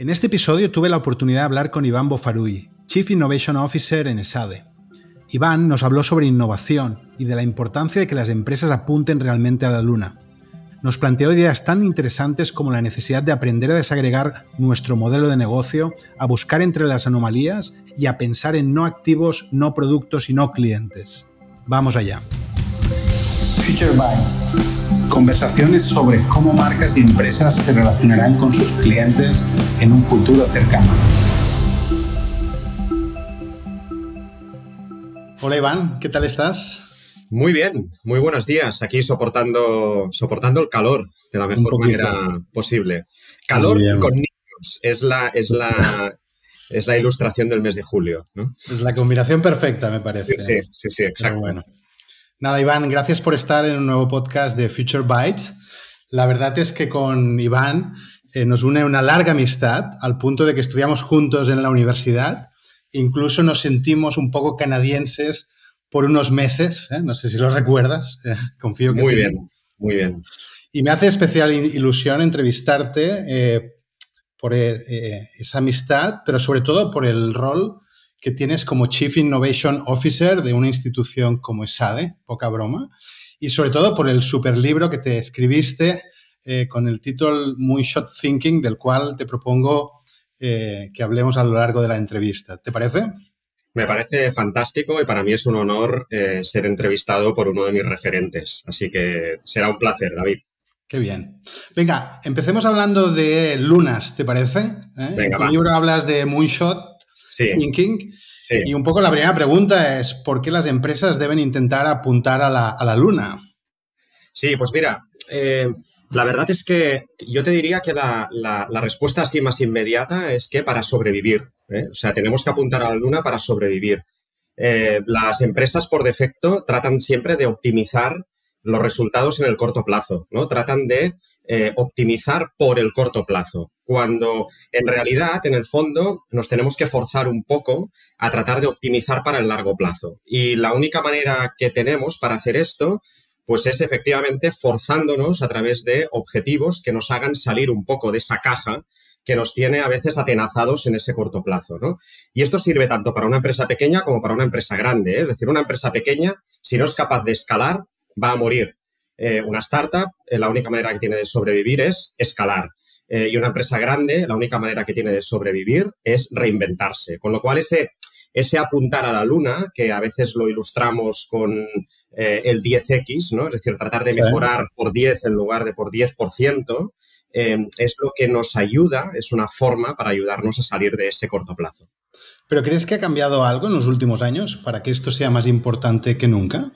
En este episodio tuve la oportunidad de hablar con Iván Bofarui, Chief Innovation Officer en ESADE. Iván nos habló sobre innovación y de la importancia de que las empresas apunten realmente a la luna. Nos planteó ideas tan interesantes como la necesidad de aprender a desagregar nuestro modelo de negocio, a buscar entre las anomalías y a pensar en no activos, no productos y no clientes. Vamos allá. Conversaciones sobre cómo marcas y empresas se relacionarán con sus clientes en un futuro cercano. Hola Iván, ¿qué tal estás? Muy bien, muy buenos días. Aquí soportando, soportando el calor de la mejor manera posible. Calor con niños es la, es la, es la ilustración del mes de julio. ¿no? Es la combinación perfecta, me parece. Sí, sí, sí, exacto. bueno. Nada, Iván, gracias por estar en un nuevo podcast de Future Bytes. La verdad es que con Iván eh, nos une una larga amistad al punto de que estudiamos juntos en la universidad. Incluso nos sentimos un poco canadienses por unos meses. ¿eh? No sé si lo recuerdas. Eh, confío que muy sí. Muy bien, muy bien. Y me hace especial ilusión entrevistarte por esa amistad, pero sobre todo por el rol que tienes como Chief Innovation Officer de una institución como ESADE, poca broma, y sobre todo por el super libro que te escribiste eh, con el título Moonshot Thinking, del cual te propongo eh, que hablemos a lo largo de la entrevista. ¿Te parece? Me parece fantástico y para mí es un honor eh, ser entrevistado por uno de mis referentes. Así que será un placer, David. Qué bien. Venga, empecemos hablando de lunas, ¿te parece? Venga, en tu libro hablas de Moonshot sí. Thinking. Sí. Y un poco la primera pregunta es, ¿por qué las empresas deben intentar apuntar a la, a la luna? Sí, pues mira, eh, la verdad es que yo te diría que la, la, la respuesta así más inmediata es que para sobrevivir. ¿eh? O sea, tenemos que apuntar a la luna para sobrevivir. Eh, las empresas por defecto tratan siempre de optimizar los resultados en el corto plazo, ¿no? Tratan de eh, optimizar por el corto plazo, cuando en realidad, en el fondo, nos tenemos que forzar un poco a tratar de optimizar para el largo plazo. Y la única manera que tenemos para hacer esto pues es efectivamente forzándonos a través de objetivos que nos hagan salir un poco de esa caja que nos tiene a veces atenazados en ese corto plazo. ¿no? Y esto sirve tanto para una empresa pequeña como para una empresa grande. ¿eh? Es decir, una empresa pequeña, si no es capaz de escalar, va a morir. Eh, una startup, eh, la única manera que tiene de sobrevivir es escalar. Eh, y una empresa grande, la única manera que tiene de sobrevivir es reinventarse. Con lo cual, ese, ese apuntar a la luna, que a veces lo ilustramos con el 10X, ¿no? Es decir, tratar de mejorar por 10 en lugar de por 10%, eh, es lo que nos ayuda, es una forma para ayudarnos a salir de ese corto plazo. ¿Pero crees que ha cambiado algo en los últimos años para que esto sea más importante que nunca?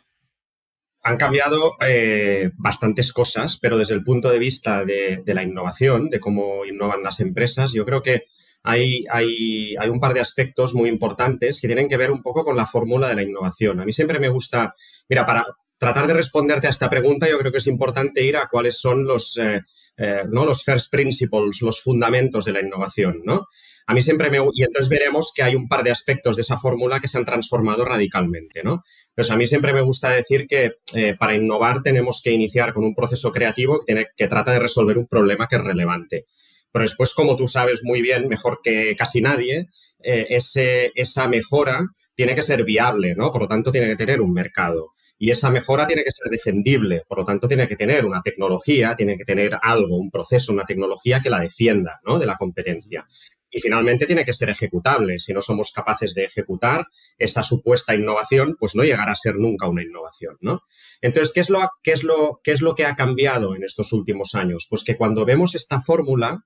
Han cambiado eh, bastantes cosas, pero desde el punto de vista de, la innovación, de cómo innovan las empresas, yo creo que hay un par de aspectos muy importantes que tienen que ver un poco con la fórmula de la innovación. A mí siempre me gusta Mira, para tratar de responderte a esta pregunta, yo creo que es importante ir a cuáles son los, eh, eh, ¿no? los first principles, los fundamentos de la innovación, ¿no? A mí siempre me... Y entonces veremos que hay un par de aspectos de esa fórmula que se han transformado radicalmente, ¿no? Pues a mí siempre me gusta decir que eh, para innovar tenemos que iniciar con un proceso creativo que, trata de resolver un problema que es relevante. Pero después, como tú sabes muy bien, mejor que casi nadie, ese, esa mejora tiene que ser viable, ¿no? Por lo tanto, tiene que tener un mercado. Y esa mejora tiene que ser defendible, por lo tanto, tiene que tener una tecnología, tiene que tener algo, un proceso, una tecnología que la defienda ¿no? de la competencia. Y finalmente tiene que ser ejecutable. Si no somos capaces de ejecutar esa supuesta innovación, pues no llegará a ser nunca una innovación, ¿no? Entonces, ¿qué es lo, qué es lo, qué es lo que ha cambiado en estos últimos años? Pues que cuando vemos esta fórmula,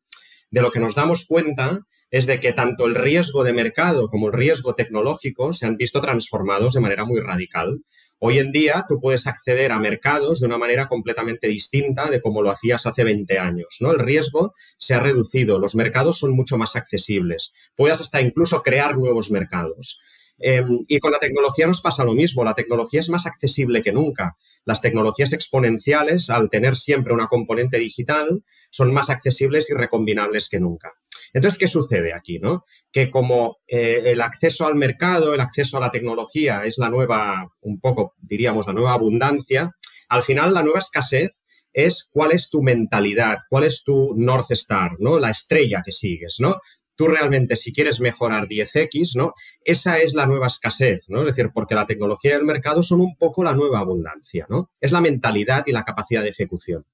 de lo que nos damos cuenta es de que tanto el riesgo de mercado como el riesgo tecnológico se han visto transformados de manera muy radical. Hoy en día tú puedes acceder a mercados de una manera completamente distinta de como lo hacías hace 20 años. ¿no? El riesgo se ha reducido, los mercados son mucho más accesibles. Puedes hasta incluso crear nuevos mercados. Eh, y con la tecnología nos pasa lo mismo, la tecnología es más accesible que nunca. Las tecnologías exponenciales, al tener siempre una componente digital, son más accesibles y recombinables que nunca. Entonces, ¿qué sucede aquí? ¿no? Que como eh, el acceso al mercado, el acceso a la tecnología es la nueva, un poco, diríamos, la nueva abundancia, al final la nueva escasez es cuál es tu mentalidad, cuál es tu North Star, ¿no? La estrella que sigues, ¿no? Tú realmente, si quieres mejorar 10X, ¿no? Esa es la nueva escasez, ¿no? Es decir, porque la tecnología y el mercado son un poco la nueva abundancia, ¿no? Es la mentalidad y la capacidad de ejecución.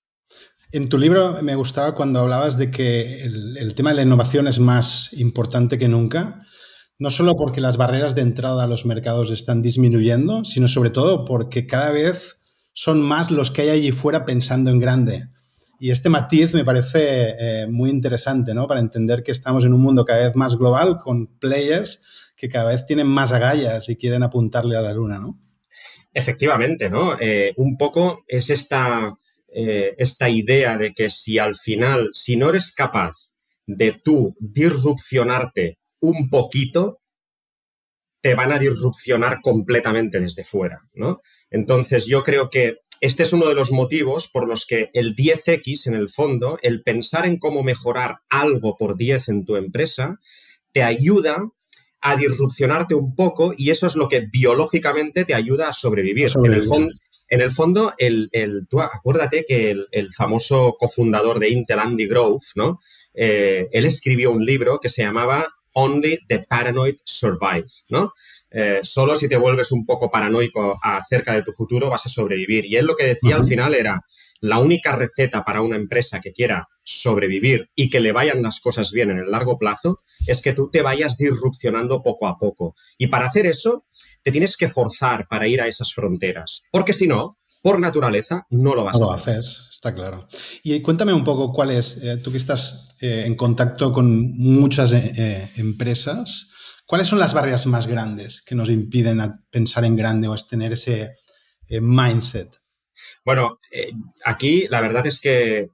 En tu libro me gustaba cuando hablabas de que el, tema de la innovación es más importante que nunca, no solo porque las barreras de entrada a los mercados están disminuyendo, sino sobre todo porque cada vez son más los que hay allí fuera pensando en grande. Y este matiz me parece eh, muy interesante, ¿no? Para entender que estamos en un mundo cada vez más global con players que cada vez tienen más agallas y quieren apuntarle a la luna, ¿no? Efectivamente, ¿no? Eh, un poco es esta, eh, esta idea de que si al final, si no eres capaz de tú disrupcionarte un poquito, te van a disrupcionar completamente desde fuera, ¿no? Entonces, yo creo que este es uno de los motivos por los que el 10X, en el fondo, el pensar en cómo mejorar algo por 10 en tu empresa, te ayuda a disrupcionarte un poco y eso es lo que biológicamente te ayuda a sobrevivir. En, el fondo, en el fondo, el, tú acuérdate que el, famoso cofundador de Intel, Andy Grove, ¿no? Eh, él escribió un libro que se llamaba Only the Paranoid Survive, ¿no? Eh, solo si te vuelves un poco paranoico acerca de tu futuro vas a sobrevivir. Y él lo que decía al final era, la única receta para una empresa que quiera sobrevivir y que le vayan las cosas bien en el largo plazo es que tú te vayas disrupcionando poco a poco. Y para hacer eso, te tienes que forzar para ir a esas fronteras, porque si no, por naturaleza, no lo vas a hacer. lo haces, está claro. Y cuéntame un poco cuál es, eh, tú que estás eh, en contacto con muchas empresas, ¿Cuáles son las barreras más grandes que nos impiden pensar en grande o es tener ese eh, mindset? Bueno, eh, aquí la verdad es que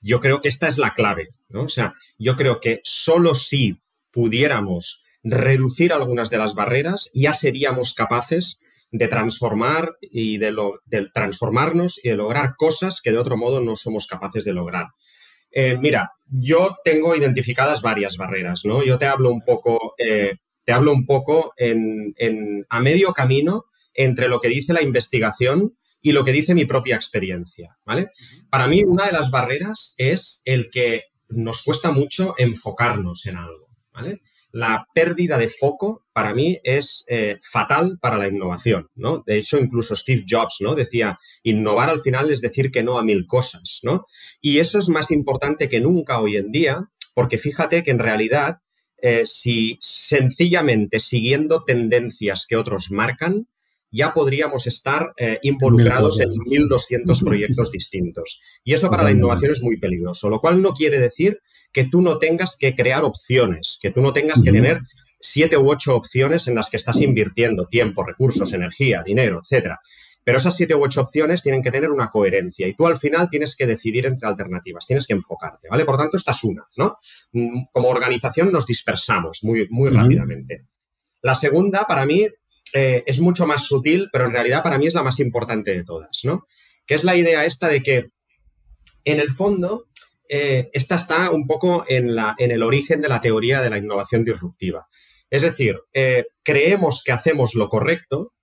yo creo que esta es la clave, ¿no? O sea, yo creo que solo si pudiéramos reducir algunas de las barreras, ya seríamos capaces de transformar y de, de transformarnos y de lograr cosas que de otro modo no somos capaces de lograr. Eh, mira, yo tengo identificadas varias barreras, ¿no? Yo te hablo un poco, eh, te hablo un poco en, a medio camino entre lo que dice la investigación y lo que dice mi propia experiencia, ¿vale? Para mí, una de las barreras es el que nos cuesta mucho enfocarnos en algo, ¿vale? La pérdida de foco para mí es eh, fatal para la innovación, ¿no? De hecho, incluso Steve Jobs, ¿no? Decía, innovar al final es decir que no a mil cosas, ¿no? Y eso es más importante que nunca hoy en día, porque fíjate que en realidad, eh, si sencillamente siguiendo tendencias que otros marcan, ya podríamos estar eh, involucrados en 1.200 proyectos distintos. Y eso para la innovación es muy peligroso, lo cual no quiere decir que tú no tengas que crear opciones, que tú no tengas que tener siete u ocho opciones en las que estás invirtiendo tiempo, recursos, energía, dinero, etcétera. Pero esas siete u ocho opciones tienen que tener una coherencia y tú al final tienes que decidir entre alternativas, tienes que enfocarte, ¿vale? Por tanto, esta es una, ¿no? Mm, como organización nos dispersamos muy, muy rápidamente. La segunda, para mí, eh, es mucho más sutil, pero en realidad para mí es la más importante de todas, ¿no? Que es la idea esta de que, en el fondo, eh, esta está un poco en, la, en, el origen de la teoría de la innovación disruptiva. Es decir, eh, creemos que hacemos lo correcto,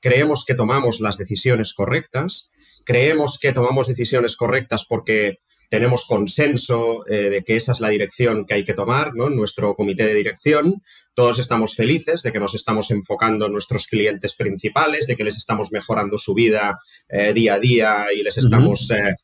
creemos que tomamos las decisiones correctas, creemos que tomamos decisiones correctas porque tenemos consenso eh, de que esa es la dirección que hay que tomar, ¿no? Nuestro comité de dirección, todos estamos felices de que nos estamos enfocando en nuestros clientes principales, de que les estamos mejorando su vida día a día y les estamos eh,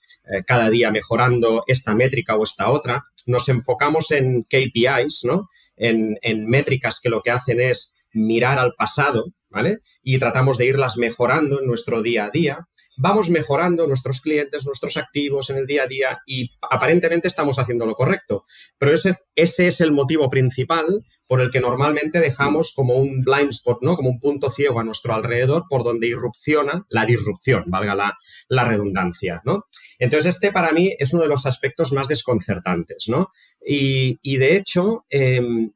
cada día mejorando esta métrica o esta otra. Nos enfocamos en KPIs, ¿no? En, métricas que lo que hacen es mirar al pasado, ¿vale? Y tratamos de irlas mejorando en nuestro día a día. Vamos mejorando nuestros clientes, nuestros activos en el día a día y aparentemente estamos haciendo lo correcto. Pero ese, ese es el motivo principal por el que normalmente dejamos como un blind spot, ¿no? Como un punto ciego a nuestro alrededor por donde irrupciona la disrupción, valga la, la redundancia, ¿no? Entonces, este para mí es uno de los aspectos más desconcertantes, ¿no? Y, de hecho, em,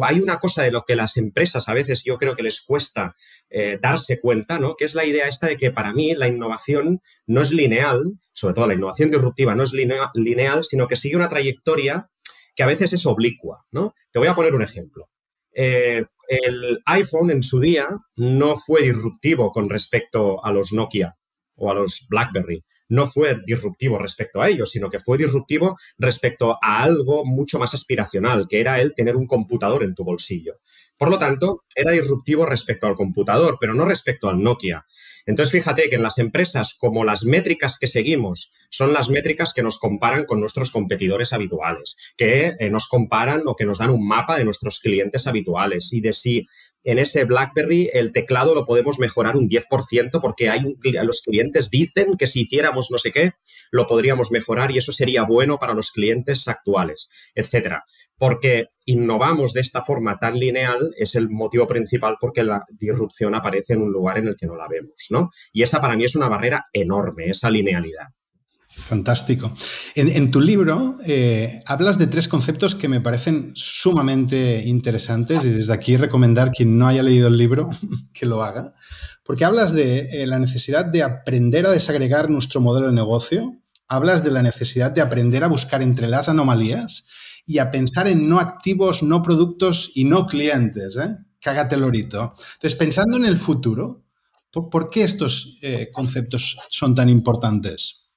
hay una cosa de lo que las empresas a veces yo creo que les cuesta eh, darse cuenta, ¿no? Que es la idea esta de que para mí la innovación no es lineal, sobre todo la innovación disruptiva no es lineal, sino que sigue una trayectoria que a veces es oblicua, ¿no? Te voy a poner un ejemplo. Eh, el iPhone en su día no fue disruptivo con respecto a los Nokia, o a los BlackBerry. No fue disruptivo respecto a ellos, sino que fue disruptivo respecto a algo mucho más aspiracional, que era el tener un computador en tu bolsillo. Por lo tanto, era disruptivo respecto al computador, pero no respecto al Nokia. Entonces, fíjate que en las empresas, como las métricas que seguimos son las métricas que nos comparan con nuestros competidores habituales, que eh, nos comparan o que nos dan un mapa de nuestros clientes habituales y de si en ese BlackBerry el teclado lo podemos mejorar un 10% porque hay los clientes dicen que si hiciéramos no sé qué, lo podríamos mejorar y eso sería bueno para los clientes actuales, etcétera porque innovamos de esta forma tan lineal es el motivo principal porque la disrupción aparece en un lugar en el que no la vemos, ¿no? Y esa para mí es una barrera enorme, esa linealidad. Fantástico. En, tu libro eh, hablas de tres conceptos que me parecen sumamente interesantes y desde aquí recomendar quien no haya leído el libro que lo haga, porque hablas de eh, la necesidad de aprender a desagregar nuestro modelo de negocio, hablas de la necesidad de aprender a buscar entre las anomalías y a pensar en no activos, no productos y no clientes. ¿eh? Cágate lorito. Entonces, pensando en el futuro, ¿por, qué estos eh, conceptos son tan importantes?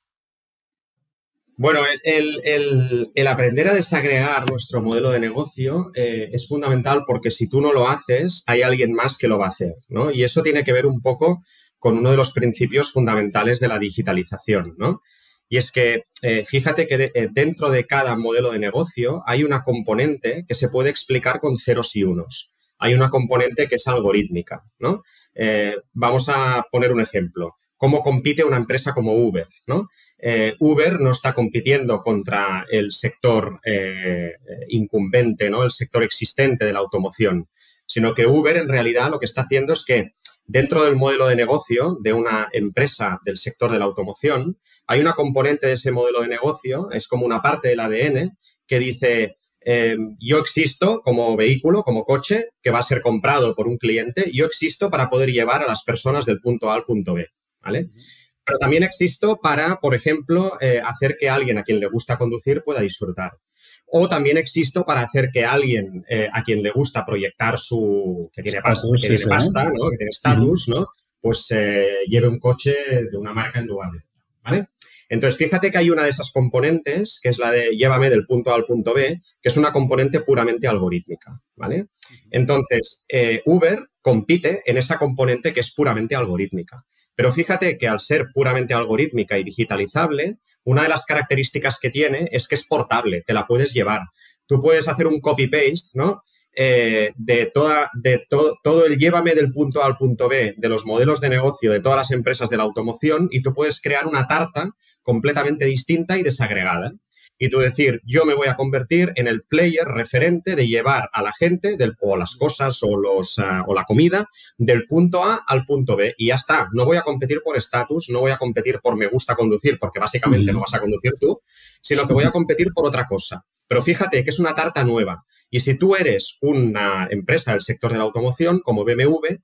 Bueno, el, aprender a desagregar nuestro modelo de negocio eh, es fundamental porque si tú no lo haces, hay alguien más que lo va a hacer, ¿no? Y eso tiene que ver un poco con uno de los principios fundamentales de la digitalización, ¿no? Y es que eh, fíjate que eh, dentro de cada modelo de negocio hay una componente que se puede explicar con ceros y unos. Hay una componente que es algorítmica, ¿no? Vamos a poner un ejemplo. ¿Cómo compite una empresa como Uber? ¿no? Uber no está compitiendo contra el sector incumbente, ¿no? el sector existente de la automoción, sino que Uber en realidad lo que está haciendo es que dentro del modelo de negocio de una empresa del sector de la automoción, hay una componente de ese modelo de negocio, es como una parte del ADN que dice, eh, yo existo como vehículo, como coche, que va a ser comprado por un cliente, yo existo para poder llevar a las personas del punto A al punto B, ¿vale? Pero también existo para, por ejemplo, eh, hacer que alguien a quien le gusta conducir pueda disfrutar. O también existo para hacer que alguien eh, a quien le gusta proyectar su... que tiene, pasta, que tiene pasta, ¿no? Que tiene estatus, ¿no? Pues lleve un coche de una marca en lugar de... ¿Vale? Entonces, fíjate que hay una de esas componentes, que es la de llévame del punto A al punto B, que es una componente puramente algorítmica, ¿vale? Entonces, eh, Uber compite en esa componente que es puramente algorítmica. Pero fíjate que al ser puramente algorítmica y digitalizable, una de las características que tiene es que es portable, te la puedes llevar. Tú puedes hacer un copy-paste, ¿no? Eh, de, toda, de todo el llévame del punto A al punto B de los modelos de negocio de todas las empresas de la automoción y tú puedes crear una tarta completamente distinta y desagregada. Y tú decir, yo me voy a convertir en el player referente de llevar a la gente del, o las cosas o, los, ah, o la comida del punto A al punto B. Y ya está, no voy a competir por estatus, no voy a competir por me gusta conducir, porque básicamente no vas a conducir tú, sino que voy a competir por otra cosa. Pero fíjate que es una tarta nueva. Y si tú eres una empresa del sector de la automoción, como BMW,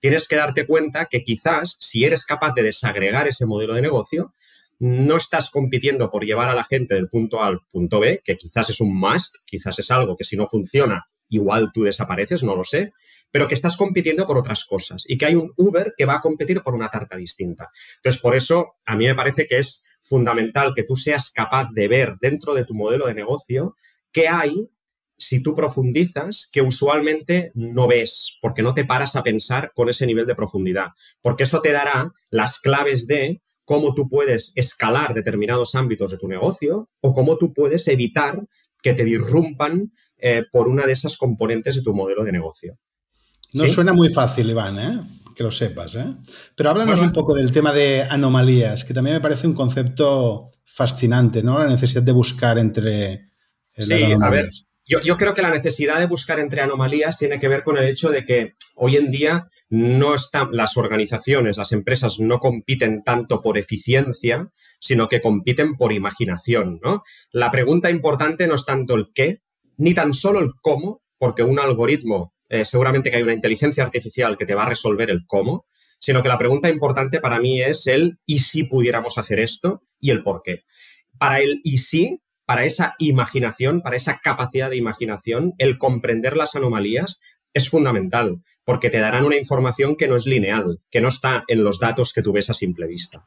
tienes que darte cuenta que quizás si eres capaz de desagregar ese modelo de negocio, no estás compitiendo por llevar a la gente del punto A al punto B, que quizás es un must, quizás es algo que si no funciona, igual tú desapareces, no lo sé, pero que estás compitiendo por otras cosas y que hay un Uber que va a competir por una tarta distinta. Entonces, por eso a mí me parece que es fundamental que tú seas capaz de ver dentro de tu modelo de negocio qué hay si tú profundizas que usualmente no ves, porque no te paras a pensar con ese nivel de profundidad, porque eso te dará las claves de cómo tú puedes escalar determinados ámbitos de tu negocio o cómo tú puedes evitar que te disrumpan eh, por una de esas componentes de tu modelo de negocio. No suena muy fácil, Iván, ¿eh? que lo sepas. ¿eh? Pero háblanos un poco del tema de anomalías, que también me parece un concepto fascinante, ¿no? La necesidad de buscar entre eh, sí, A ver, yo, yo creo que la necesidad de buscar entre anomalías tiene que ver con el hecho de que hoy en día no están, las organizaciones, las empresas no compiten tanto por eficiencia, sino que compiten por imaginación, ¿no? La pregunta importante no es tanto el qué, ni tan solo el cómo, porque un algoritmo, eh, seguramente que hay una inteligencia artificial que te va a resolver el cómo, sino que la pregunta importante para mí es el y si pudiéramos hacer esto y el por qué. Para el y si, para esa imaginación, para esa capacidad de imaginación, el comprender las anomalías es fundamental porque te darán una información que no es lineal, que no está en los datos que tú ves a simple vista.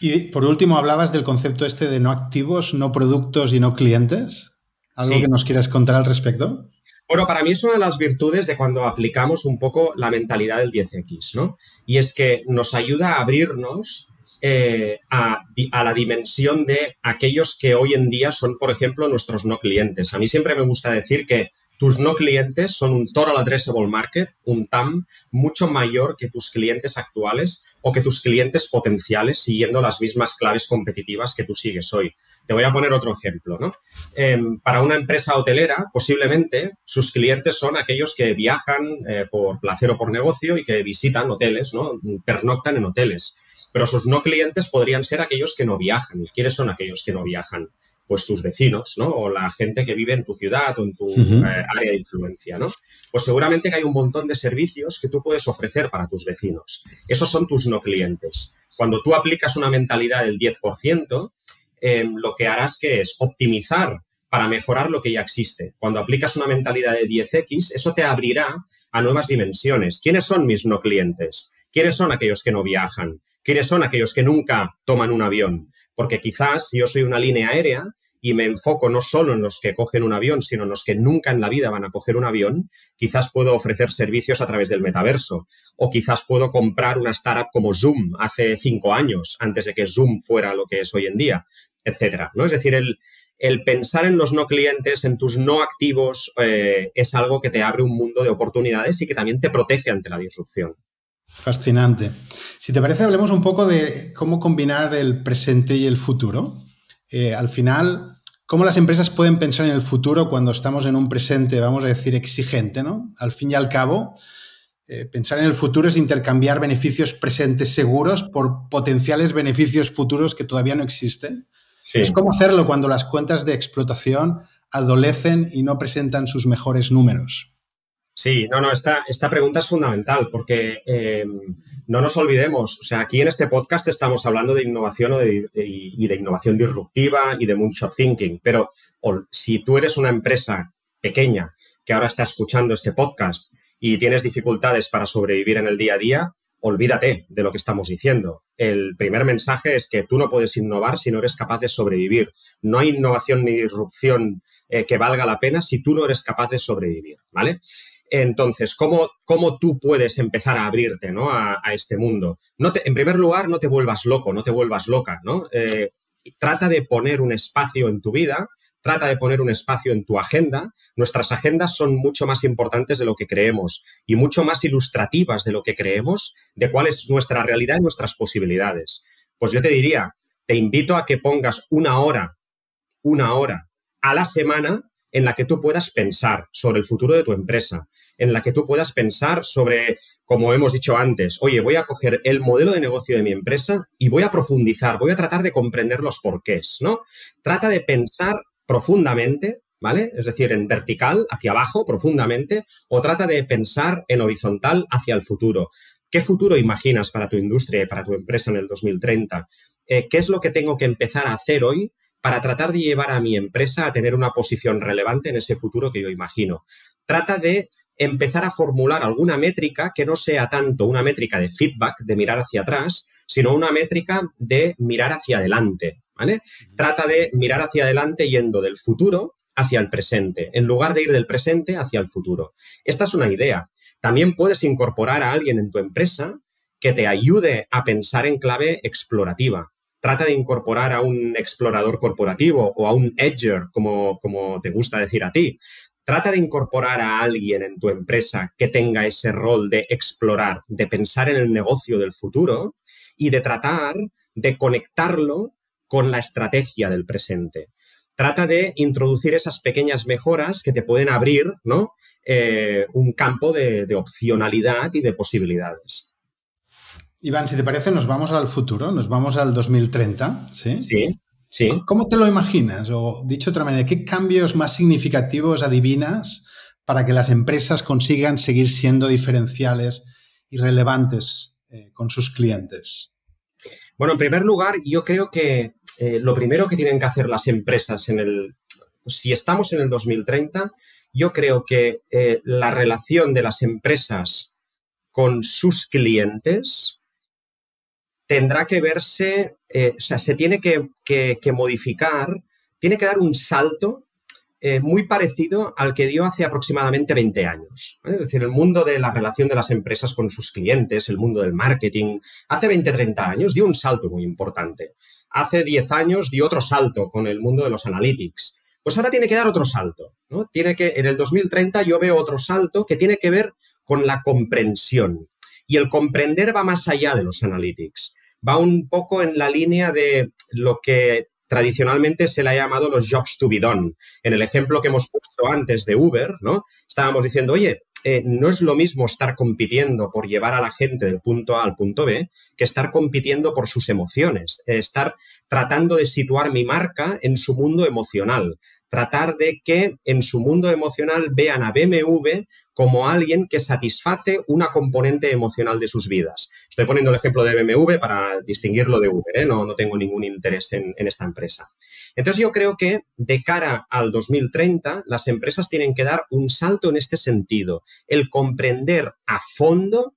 Y por último, hablabas del concepto este de no activos, no productos y no clientes. ¿Algo que nos quieras contar al respecto? Bueno, para mí es una de las virtudes de cuando aplicamos un poco la mentalidad del 10X, ¿no? Y es que nos ayuda a abrirnos eh, a, a, la dimensión de aquellos que hoy en día son, por ejemplo, nuestros no clientes. A mí siempre me gusta decir que tus no clientes son un total addressable market, un TAM, mucho mayor que tus clientes actuales o que tus clientes potenciales siguiendo las mismas claves competitivas que tú sigues hoy. Te voy a poner otro ejemplo, ¿no? Em, para una empresa hotelera, posiblemente sus clientes son aquellos que viajan eh, por placer o por negocio y que visitan hoteles, ¿no? Pernoctan en hoteles. Pero sus no clientes podrían ser aquellos que no viajan. ¿Y quiénes son aquellos que no viajan? Pues tus vecinos, ¿no? O la gente que vive en tu ciudad o en tu eh, área de influencia, ¿no? Pues seguramente que hay un montón de servicios que tú puedes ofrecer para tus vecinos. Esos son tus no clientes. Cuando tú aplicas una mentalidad del 10%, em, lo que harás que es optimizar para mejorar lo que ya existe. Cuando aplicas una mentalidad de 10X, eso te abrirá a nuevas dimensiones. ¿Quiénes son mis no clientes? ¿Quiénes son aquellos que no viajan? ¿Quiénes son aquellos que nunca toman un avión? Porque quizás si yo soy una línea aérea, y me enfoco no solo en los que cogen un avión, sino en los que nunca en la vida van a coger un avión, quizás puedo ofrecer servicios a través del metaverso. O quizás puedo comprar una startup como Zoom hace cinco años, antes de que Zoom fuera lo que es hoy en día, etcétera. ¿no? Es decir, el, pensar en los no clientes, en tus no activos, eh, es algo que te abre un mundo de oportunidades y que también te protege ante la disrupción. Fascinante. Si te parece, hablemos un poco de cómo combinar el presente y el futuro. Eh, al final, ¿cómo las empresas pueden pensar en el futuro cuando estamos en un presente, vamos a decir, exigente? ¿no? Al fin y al cabo, eh, pensar en el futuro es intercambiar beneficios presentes seguros por potenciales beneficios futuros que todavía no existen. Es cómo hacerlo cuando las cuentas de explotación adolecen y no presentan sus mejores números. Sí, no, no, esta, esta pregunta es fundamental porque eh, no nos olvidemos, o sea, aquí en este podcast estamos hablando de innovación y de innovación disruptiva y de moonshot thinking, pero si tú eres una empresa pequeña que ahora está escuchando este podcast y tienes dificultades para sobrevivir en el día a día, olvídate de lo que estamos diciendo. El primer mensaje es que tú no puedes innovar si no eres capaz de sobrevivir. No hay innovación ni disrupción eh, que valga la pena si tú no eres capaz de sobrevivir, ¿vale? Entonces, ¿cómo, cómo tú puedes empezar a abrirte a, este mundo? No en primer lugar, no te vuelvas loco, no te vuelvas loca, ¿no? Eh, trata de poner un espacio en tu vida, trata de poner un espacio en tu agenda. Nuestras agendas son mucho más importantes de lo que creemos y mucho más ilustrativas de lo que creemos de cuál es nuestra realidad y nuestras posibilidades. Pues yo te diría, te invito a que pongas una hora, una hora a la semana en la que tú puedas pensar sobre el futuro de tu empresa, en la que tú puedas pensar sobre, como hemos dicho antes, oye, voy a coger el modelo de negocio de mi empresa y voy a profundizar, voy a tratar de comprender los porqués, ¿no? Trata de pensar profundamente, ¿vale? Es decir, en vertical, hacia abajo, profundamente, o trata de pensar en horizontal hacia el futuro. ¿Qué futuro imaginas para tu industria y para tu empresa en el 2030? Eh, ¿Qué es lo que tengo que empezar a hacer hoy para tratar de llevar a mi empresa a tener una posición relevante en ese futuro que yo imagino? Trata de empezar a formular alguna métrica que no sea tanto una métrica de feedback, de mirar hacia atrás, sino una métrica de mirar hacia adelante, ¿vale? Trata de mirar hacia adelante yendo del futuro hacia el presente, en lugar de ir del presente hacia el futuro. Esta es una idea. También puedes incorporar a alguien en tu empresa que te ayude a pensar en clave explorativa. Trata de incorporar a un explorador corporativo o a un edger, como, como te gusta decir a ti, Trata de incorporar a alguien en tu empresa que tenga ese rol de explorar, de pensar en el negocio del futuro y de tratar de conectarlo con la estrategia del presente. Trata de introducir esas pequeñas mejoras que te pueden abrir ¿no? Eh, un campo de, de opcionalidad y de posibilidades. Iván, si te parece, nos vamos al futuro, nos vamos al 2030, ¿sí? Sí. Sí. ¿Cómo te lo imaginas? O dicho de otra manera, ¿qué cambios más significativos adivinas para que las empresas consigan seguir siendo diferenciales y relevantes eh, con sus clientes? Bueno, en primer lugar, yo creo que eh, lo primero que tienen que hacer las empresas en el, si estamos en el 2030, yo creo que eh, la relación de las empresas con sus clientes tendrá que verse, eh, o sea, se tiene que, modificar, tiene que dar un salto eh, muy parecido al que dio hace aproximadamente 20 años. Es decir, el mundo de la relación de las empresas con sus clientes, el mundo del marketing, hace 20, 30 años dio un salto muy importante. Hace 10 años dio otro salto con el mundo de los analytics pues ahora tiene que dar otro salto, ¿no? Tiene que, en el 2030 yo veo otro salto que tiene que ver con la comprensión. Y el comprender va más allá de los analytics. Va un poco en la línea de lo que tradicionalmente se le ha llamado los jobs to be done. En el ejemplo que hemos puesto antes de Uber, ¿no? Estábamos diciendo, oye, eh, no es lo mismo estar compitiendo por llevar a la gente del punto A al punto B que estar compitiendo por sus emociones, eh, estar tratando de situar mi marca en su mundo emocional, tratar de que en su mundo emocional vean a BMW como alguien que satisface una componente emocional de sus vidas. Estoy poniendo el ejemplo de BMW para distinguirlo de Uber, ¿eh? no, no, tengo ningún interés en, esta empresa. Entonces yo creo que de cara al 2030 las empresas tienen que dar un salto en este sentido, el comprender a fondo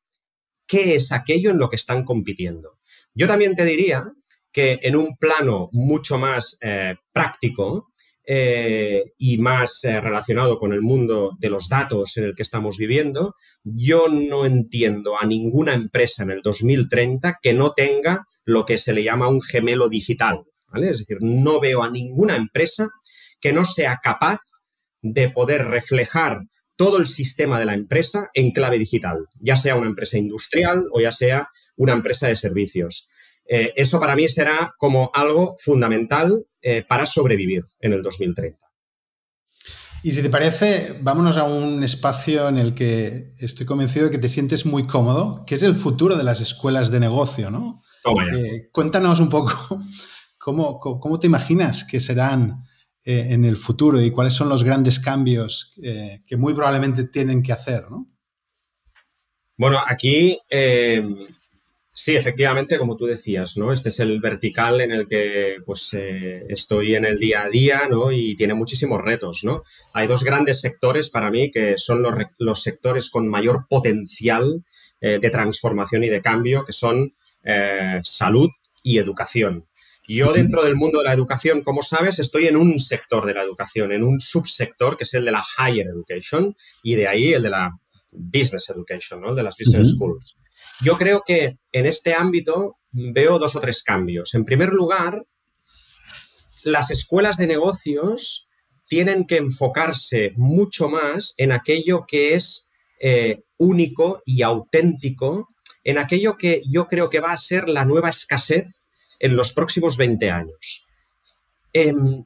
qué es aquello en lo que están compitiendo. Yo también te diría que en un plano mucho más eh, práctico, eh, y más eh, relacionado con el mundo de los datos en el que estamos viviendo, yo no entiendo a ninguna empresa en el 2030 que no tenga lo que se le llama un gemelo digital. Es decir, no veo a ninguna empresa que no sea capaz de poder reflejar todo el sistema de la empresa en clave digital, ya sea una empresa industrial o ya sea una empresa de servicios. Eh, eso para mí será como algo fundamental eh, para sobrevivir en el 2030. Y si te parece, vámonos a un espacio en el que estoy convencido de que te sientes muy cómodo, que es el futuro de las escuelas de negocio, ¿no? Eh, cuéntanos un poco cómo, cómo, te imaginas que serán eh, en el futuro y cuáles son los grandes cambios que muy probablemente tienen que hacer, ¿no? Bueno, aquí Sí, efectivamente, como tú decías, ¿no? Este es el vertical en el que pues eh, estoy en el día a día, ¿no? Y tiene muchísimos retos, ¿no? Hay dos grandes sectores para mí que son los, sectores con mayor potencial eh, de transformación y de cambio, que son eh, salud y educación. Yo dentro del mundo de la educación, como sabes, estoy en un sector de la educación, en un subsector que es el de la higher education y de ahí el de la business education, ¿no? El de las business schools. Yo creo que en este ámbito veo dos o tres cambios. En primer lugar, las escuelas de negocios tienen que enfocarse mucho más en aquello que es eh, único y auténtico, en aquello que yo creo que va a ser la nueva escasez en los próximos 20 años. Em,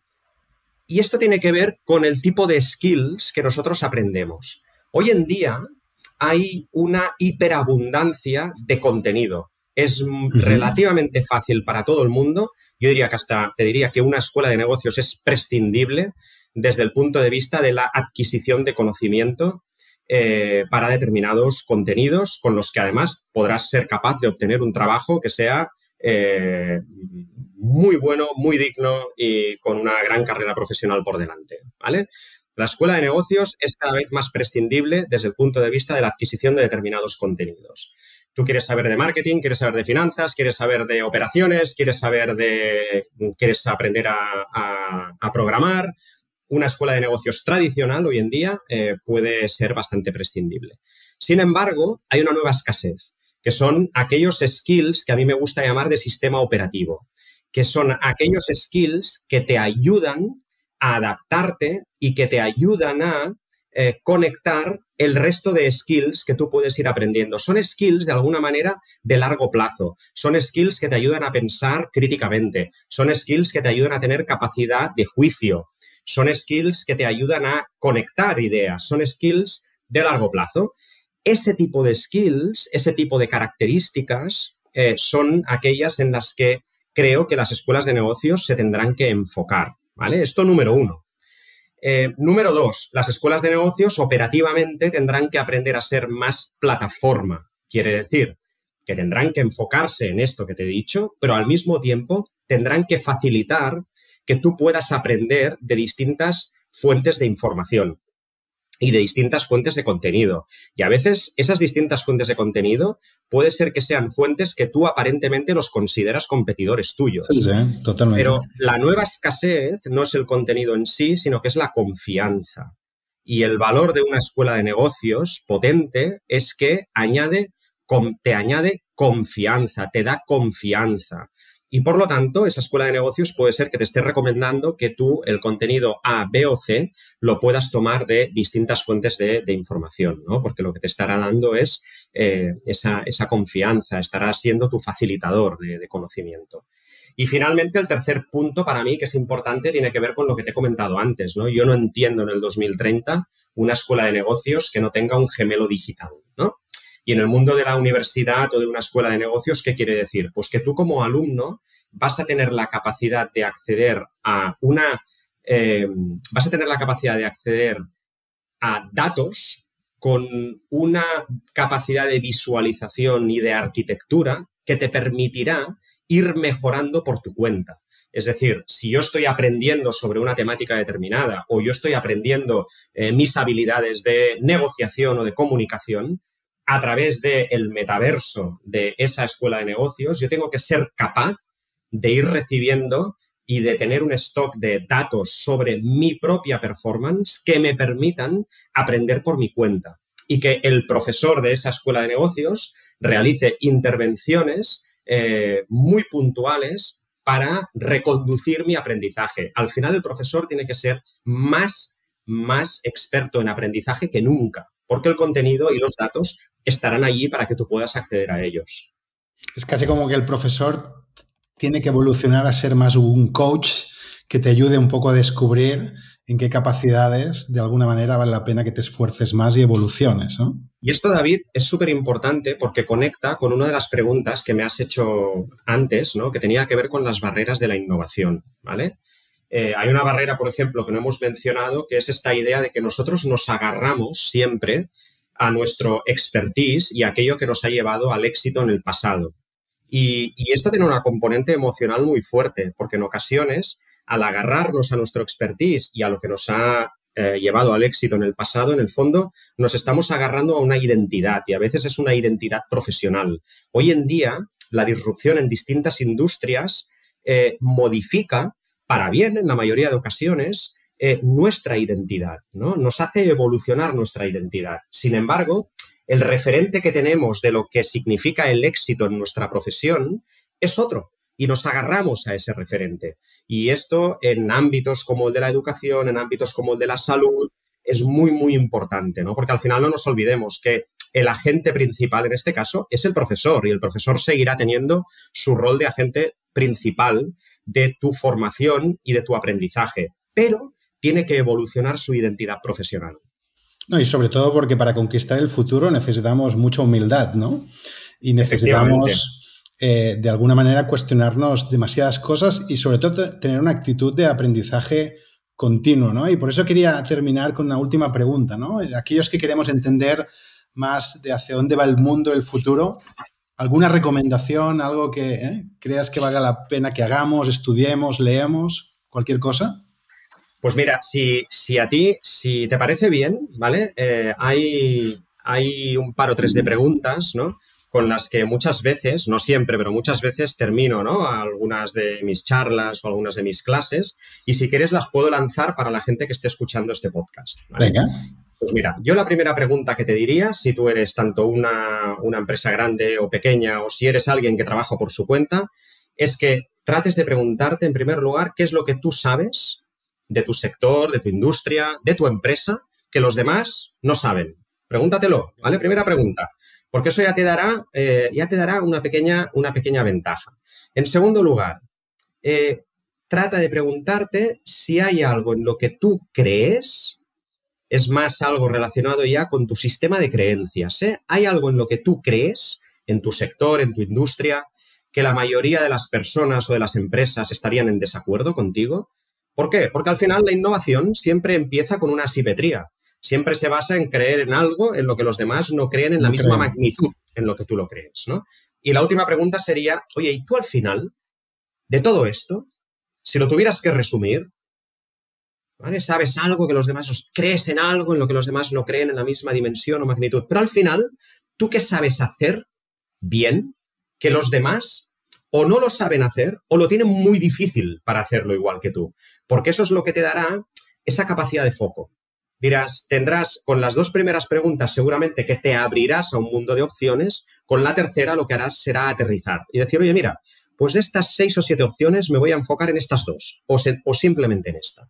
y esto tiene que ver con el tipo de skills que nosotros aprendemos. Hoy en día, hay una hiperabundancia de contenido. Es relativamente fácil para todo el mundo. Yo diría que hasta te diría que una escuela de negocios es prescindible desde el punto de vista de la adquisición de conocimiento eh, para determinados contenidos con los que además podrás ser capaz de obtener un trabajo que sea eh, muy bueno, muy digno y con una gran carrera profesional por delante. ¿vale? La escuela de negocios es cada vez más prescindible desde el punto de vista de la adquisición de determinados contenidos. Tú quieres saber de marketing, quieres saber de finanzas, quieres saber de operaciones, quieres saber de. quieres aprender a, programar. Una escuela de negocios tradicional hoy en día eh, puede ser bastante prescindible. Sin embargo, hay una nueva escasez, que son aquellos skills que a mí me gusta llamar de sistema operativo, que son aquellos skills que te ayudan a adaptarte y que te ayudan a eh, conectar el resto de skills que tú puedes ir aprendiendo. Son skills de alguna manera de largo plazo. Son skills que te ayudan a pensar críticamente. Son skills que te ayudan a tener capacidad de juicio. Son skills que te ayudan a conectar ideas. Son skills de largo plazo. Ese tipo de skills, ese tipo de características eh, son aquellas en las que creo que las escuelas de negocios se tendrán que enfocar. ¿Vale? Esto número uno. Eh, número dos, las escuelas de negocios operativamente tendrán que aprender a ser más plataforma. Quiere decir que tendrán que enfocarse en esto que te he dicho, pero al mismo tiempo tendrán que facilitar que tú puedas aprender de distintas fuentes de información. Y de distintas fuentes de contenido. Y a veces esas distintas fuentes de contenido puede ser que sean fuentes que tú aparentemente los consideras competidores tuyos. Sí, sí, totalmente. Pero la nueva escasez no es el contenido en sí, sino que es la confianza. Y el valor de una escuela de negocios potente es que añade, te añade confianza, te da confianza. Y por lo tanto, esa escuela de negocios puede ser que te esté recomendando que tú el contenido A, B o C lo puedas tomar de distintas fuentes de, información, ¿no? Porque lo que te estará dando es eh, esa, confianza, estará siendo tu facilitador de, de, conocimiento. Y finalmente, el tercer punto para mí que es importante tiene que ver con lo que te he comentado antes, ¿no? Yo no entiendo en el 2030 una escuela de negocios que no tenga un gemelo digital. Y en el mundo de la universidad o de una escuela de negocios, ¿qué quiere decir? Pues que tú como alumno vas a tener la capacidad de acceder a una, eh, vas a tener la capacidad de acceder a datos con una capacidad de visualización y de arquitectura que te permitirá ir mejorando por tu cuenta. Es decir, si yo estoy aprendiendo sobre una temática determinada o yo estoy aprendiendo eh, mis habilidades de negociación o de comunicación, a través del metaverso de esa escuela de negocios, yo tengo que ser capaz de ir recibiendo y de tener un stock de datos sobre mi propia performance que me permitan aprender por mi cuenta y que el profesor de esa escuela de negocios realice intervenciones eh, muy puntuales para reconducir mi aprendizaje. Al final el profesor tiene que ser más, más experto en aprendizaje que nunca, porque el contenido y los datos estarán allí para que tú puedas acceder a ellos. Es casi como que el profesor tiene que evolucionar a ser más un coach que te ayude un poco a descubrir en qué capacidades de alguna manera vale la pena que te esfuerces más y evoluciones. Y esto, David, es súper importante porque conecta con una de las preguntas que me has hecho antes, ¿no? que tenía que ver con las barreras de la innovación. ¿vale? Eh, hay una barrera, por ejemplo, que no hemos mencionado, que es esta idea de que nosotros nos agarramos siempre a nuestro expertise y aquello que nos ha llevado al éxito en el pasado. Y, esto tiene una componente emocional muy fuerte, porque en ocasiones, al agarrarnos a nuestro expertise y a lo que nos ha eh, llevado al éxito en el pasado, en el fondo, nos estamos agarrando a una identidad y a veces es una identidad profesional. Hoy en día, la disrupción en distintas industrias eh, modifica para bien, en la mayoría de ocasiones, eh, nuestra identidad, ¿no? Nos hace evolucionar nuestra identidad. Sin embargo, el referente que tenemos de lo que significa el éxito en nuestra profesión es otro y nos agarramos a ese referente. Y esto en ámbitos como el de la educación, en ámbitos como el de la salud, es muy, muy importante, ¿no? Porque al final no nos olvidemos que el agente principal en este caso es el profesor y el profesor seguirá teniendo su rol de agente principal de tu formación y de tu aprendizaje. Pero tiene que evolucionar su identidad profesional. No, y sobre todo porque para conquistar el futuro necesitamos mucha humildad, ¿no? Y necesitamos eh, de alguna manera cuestionarnos demasiadas cosas y sobre todo tener una actitud de aprendizaje continuo, ¿no? Y por eso quería terminar con una última pregunta, ¿no? Aquellos que queremos entender más de hacia dónde va el mundo, el futuro, ¿alguna recomendación, algo que eh, creas que valga la pena que hagamos, estudiemos, leemos, cualquier cosa? Pues mira, si, si a ti, si te parece bien, ¿vale? Eh, hay, hay un par o tres de preguntas, ¿no? Con las que muchas veces, no siempre, pero muchas veces termino, ¿no? Algunas de mis charlas o algunas de mis clases. Y si quieres, las puedo lanzar para la gente que esté escuchando este podcast. Venga. Pues mira, yo la primera pregunta que te diría, si tú eres tanto una, una empresa grande o pequeña, o si eres alguien que trabaja por su cuenta, es que trates de preguntarte, en primer lugar, qué es lo que tú sabes de tu sector, de tu industria, de tu empresa, que los demás no saben. Pregúntatelo, ¿vale? Primera pregunta, porque eso ya te dará, eh, ya te dará una, pequeña, una pequeña ventaja. En segundo lugar, eh, trata de preguntarte si hay algo en lo que tú crees, es más algo relacionado ya con tu sistema de creencias. ¿eh? Hay algo en lo que tú crees, en tu sector, en tu industria, que la mayoría de las personas o de las empresas estarían en desacuerdo contigo. ¿Por qué? Porque al final la innovación siempre empieza con una asimetría. Siempre se basa en creer en algo en lo que los demás no creen en la misma magnitud en lo que tú lo crees, ¿no? Y la última pregunta sería, oye, ¿y tú al final de todo esto, si lo tuvieras que resumir, ¿vale? Sabes algo que los demás, crees en algo en lo que los demás no creen en la misma dimensión o magnitud. Pero al final, ¿tú qué sabes hacer bien que los demás o no lo saben hacer o lo tienen muy difícil para hacerlo igual que tú? Porque eso es lo que te dará esa capacidad de foco. Dirás, tendrás con las dos primeras preguntas seguramente que te abrirás a un mundo de opciones, con la tercera lo que harás será aterrizar y decir, oye, mira, pues de estas seis o siete opciones me voy a enfocar en estas dos o, simplemente en esta.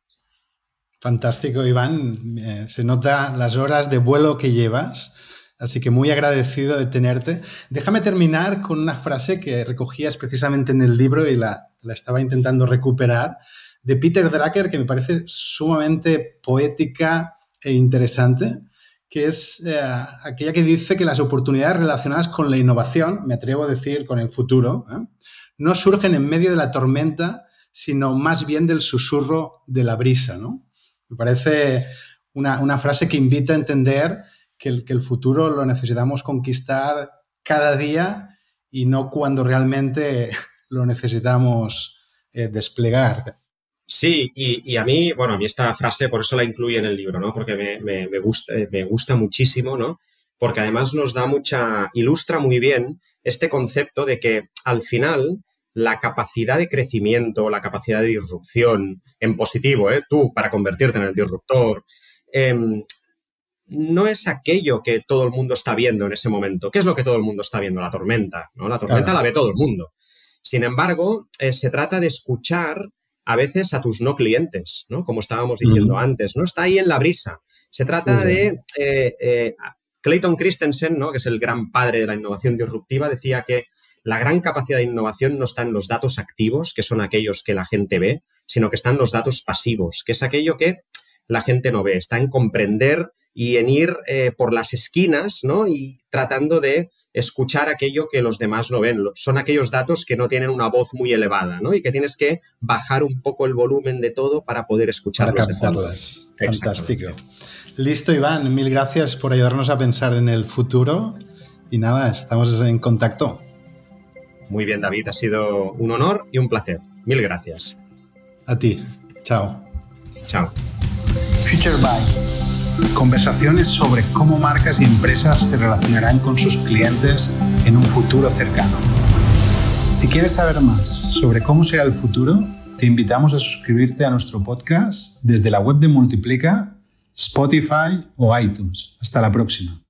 Fantástico, Iván. Eh, se nota las horas de vuelo que llevas, así que muy agradecido de tenerte. Déjame terminar con una frase que recogías precisamente en el libro y la estaba intentando recuperar, de Peter Drucker, que me parece sumamente poética e interesante, que es eh, aquella que dice que las oportunidades relacionadas con la innovación, me atrevo a decir con el futuro, ¿eh? no surgen en medio de la tormenta, sino más bien del susurro de la brisa. ¿no? Me parece una, frase que invita a entender que el, que el futuro lo necesitamos conquistar cada día y no cuando realmente lo necesitamos eh, desplegar. Sí, y, a mí, bueno, a mí esta frase por eso la incluye en el libro, ¿no? Porque me, gusta, me gusta muchísimo, ¿no? Porque además nos da mucha, ilustra muy bien este concepto de que al final la capacidad de crecimiento, la capacidad de disrupción en positivo, ¿eh? tú para convertirte en el disruptor, em, no es aquello que todo el mundo está viendo en ese momento. ¿Qué es lo que todo el mundo está viendo? La tormenta, ¿no? La tormenta la ve todo el mundo. Sin embargo, eh, se trata de escuchar a veces a tus no clientes, ¿no? Como estábamos diciendo antes, ¿no? Está ahí en la brisa. Se trata de... Eh, eh, Clayton Christensen, ¿no? que es el gran padre de la innovación disruptiva, decía que la gran capacidad de innovación no está en los datos activos, que son aquellos que la gente ve, sino que están los datos pasivos, que es aquello que la gente no ve. Está en comprender y en ir eh, por las esquinas, ¿no? Y tratando de escuchar aquello que los demás no ven. Son aquellos datos que no tienen una voz muy elevada, ¿no? Y que tienes que bajar un poco el volumen de todo para poder escucharlos. Para Fantástico. Listo, Iván. Mil gracias por ayudarnos a pensar en el futuro. Y nada, estamos en contacto. Muy bien, David. Ha sido un honor y un placer. Mil gracias. A ti. Chao. Chao. Future Bytes Conversaciones sobre cómo marcas y empresas se relacionarán con sus clientes en un futuro cercano. Si quieres saber más sobre cómo será el futuro, te invitamos a suscribirte a nuestro podcast desde la web de Multiplica, Spotify o iTunes. Hasta la próxima.